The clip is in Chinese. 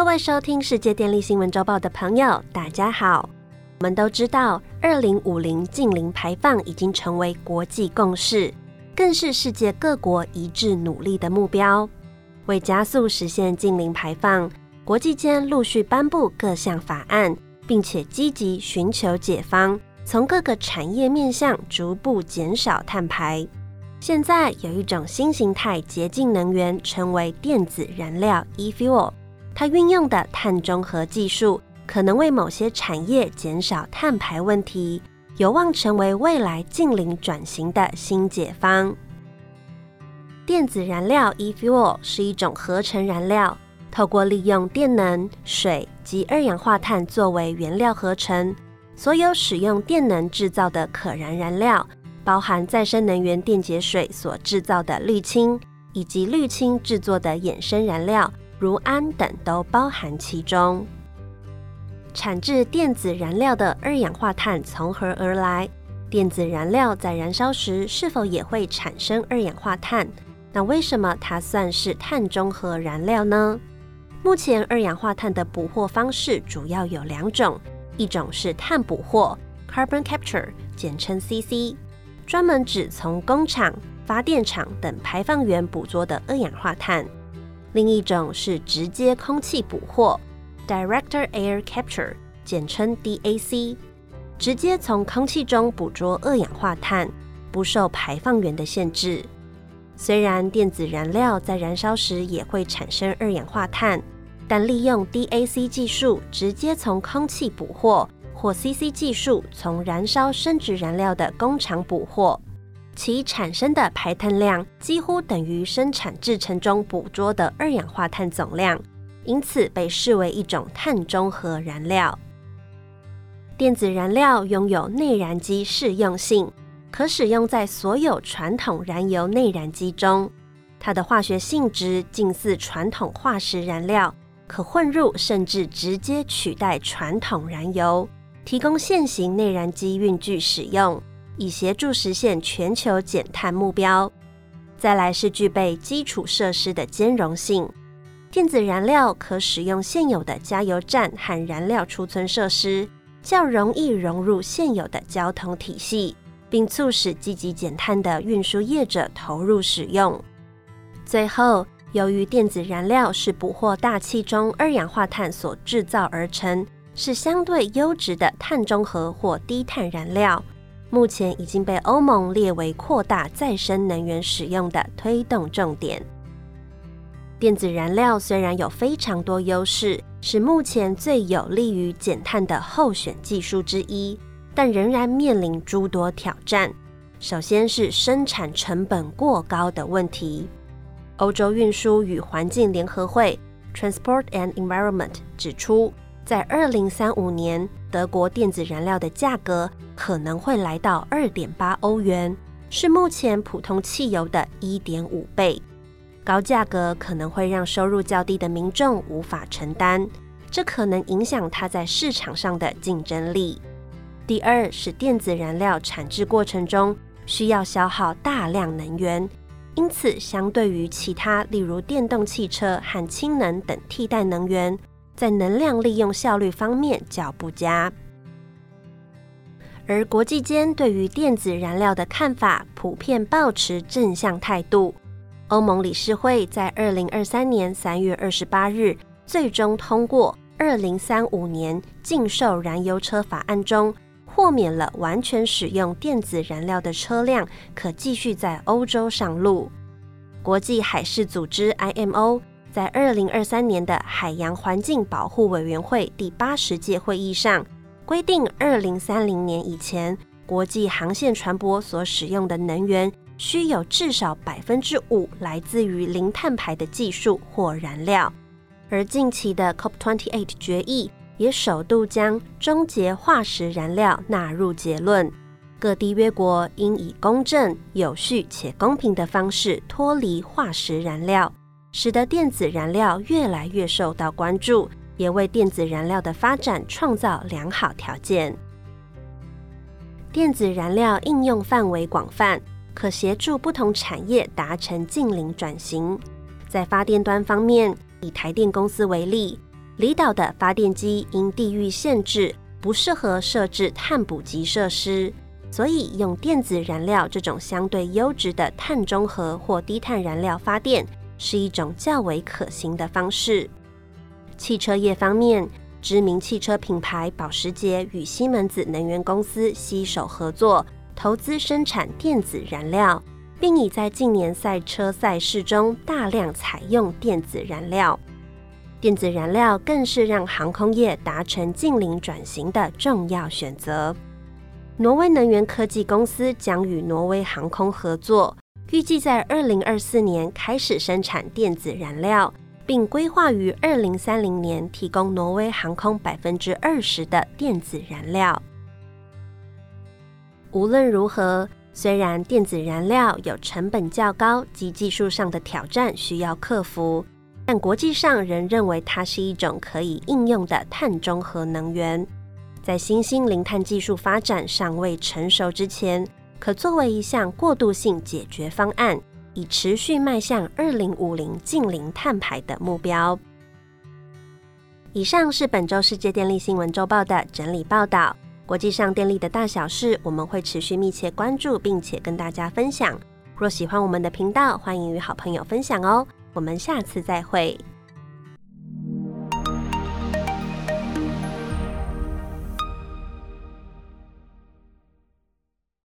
各位收听世界电力新闻周报的朋友，大家好。我们都知道，二零五零净零排放已经成为国际共识，更是世界各国一致努力的目标。为加速实现净零排放，国际间陆续颁布各项法案，并且积极寻求解方，从各个产业面向逐步减少碳排。现在有一种新形态洁净能源，称为电子燃料 （e-fuel）。它运用的碳中和技术，可能为某些产业减少碳排问题，有望成为未来近零转型的新解方。电子燃料 e-fuel 是一种合成燃料，透过利用电能、水及二氧化碳作为原料合成。所有使用电能制造的可燃燃料，包含再生能源电解水所制造的氯氢，以及氯氢制作的衍生燃料。如氨等都包含其中。产制电子燃料的二氧化碳从何而来？电子燃料在燃烧时是否也会产生二氧化碳？那为什么它算是碳中和燃料呢？目前二氧化碳的捕获方式主要有两种，一种是碳捕获 （carbon capture），简称 CC，专门指从工厂、发电厂等排放源捕捉的二氧化碳。另一种是直接空气捕获 （Director Air Capture），简称 DAC，直接从空气中捕捉二氧化碳，不受排放源的限制。虽然电子燃料在燃烧时也会产生二氧化碳，但利用 DAC 技术直接从空气捕获，或 CC 技术从燃烧生质燃料的工厂捕获。其产生的排碳量几乎等于生产制成中捕捉的二氧化碳总量，因此被视为一种碳中和燃料。电子燃料拥有内燃机适用性，可使用在所有传统燃油内燃机中。它的化学性质近似传统化石燃料，可混入甚至直接取代传统燃油，提供现行内燃机运具使用。以协助实现全球减碳目标。再来是具备基础设施的兼容性，电子燃料可使用现有的加油站和燃料储存设施，较容易融入现有的交通体系，并促使积极减碳的运输业者投入使用。最后，由于电子燃料是捕获大气中二氧化碳所制造而成，是相对优质的碳中和或低碳燃料。目前已经被欧盟列为扩大再生能源使用的推动重点。电子燃料虽然有非常多优势，是目前最有利于减碳的候选技术之一，但仍然面临诸多挑战。首先是生产成本过高的问题。欧洲运输与环境联合会 （Transport and Environment） 指出。在二零三五年，德国电子燃料的价格可能会来到二点八欧元，是目前普通汽油的一点五倍。高价格可能会让收入较低的民众无法承担，这可能影响它在市场上的竞争力。第二是电子燃料产制过程中需要消耗大量能源，因此相对于其他，例如电动汽车和氢能等替代能源。在能量利用效率方面较不佳，而国际间对于电子燃料的看法普遍保持正向态度。欧盟理事会在二零二三年三月二十八日最终通过二零三五年禁售燃油车法案中，豁免了完全使用电子燃料的车辆可继续在欧洲上路。国际海事组织 IMO。在二零二三年的海洋环境保护委员会第八十届会议上，规定二零三零年以前，国际航线船舶所使用的能源需有至少百分之五来自于零碳排的技术或燃料。而近期的 COP28 决议也首度将终结化石燃料纳入结论，各缔约国应以公正、有序且公平的方式脱离化石燃料。使得电子燃料越来越受到关注，也为电子燃料的发展创造良好条件。电子燃料应用范围广泛，可协助不同产业达成近零转型。在发电端方面，以台电公司为例，离岛的发电机因地域限制，不适合设置碳捕集设施，所以用电子燃料这种相对优质的碳中和或低碳燃料发电，是一种较为可行的方式。汽车业方面，知名汽车品牌保时捷与西门子能源公司携手合作，投资生产电子燃料，并已在近年赛车赛事中大量采用电子燃料。电子燃料更是让航空业达成近零转型的重要选择。挪威能源科技公司将与挪威航空合作，预计在二零二四年开始生产电子燃料。并规划于二零三零年提供挪威航空百分之二十的电子燃料。无论如何，虽然电子燃料有成本较高及技术上的挑战需要克服，但国际上仍认为它是一种可以应用的碳中和能源。在新兴零碳技术发展尚未成熟之前，可作为一项过渡性解决方案。以持续迈向二零五零近零碳排的目标。以上是本周世界电力新闻周报的整理报道。国际上电力的大小事，我们会持续密切关注，并且跟大家分享。若喜欢我们的频道，欢迎与好朋友分享哦。我们下次再会。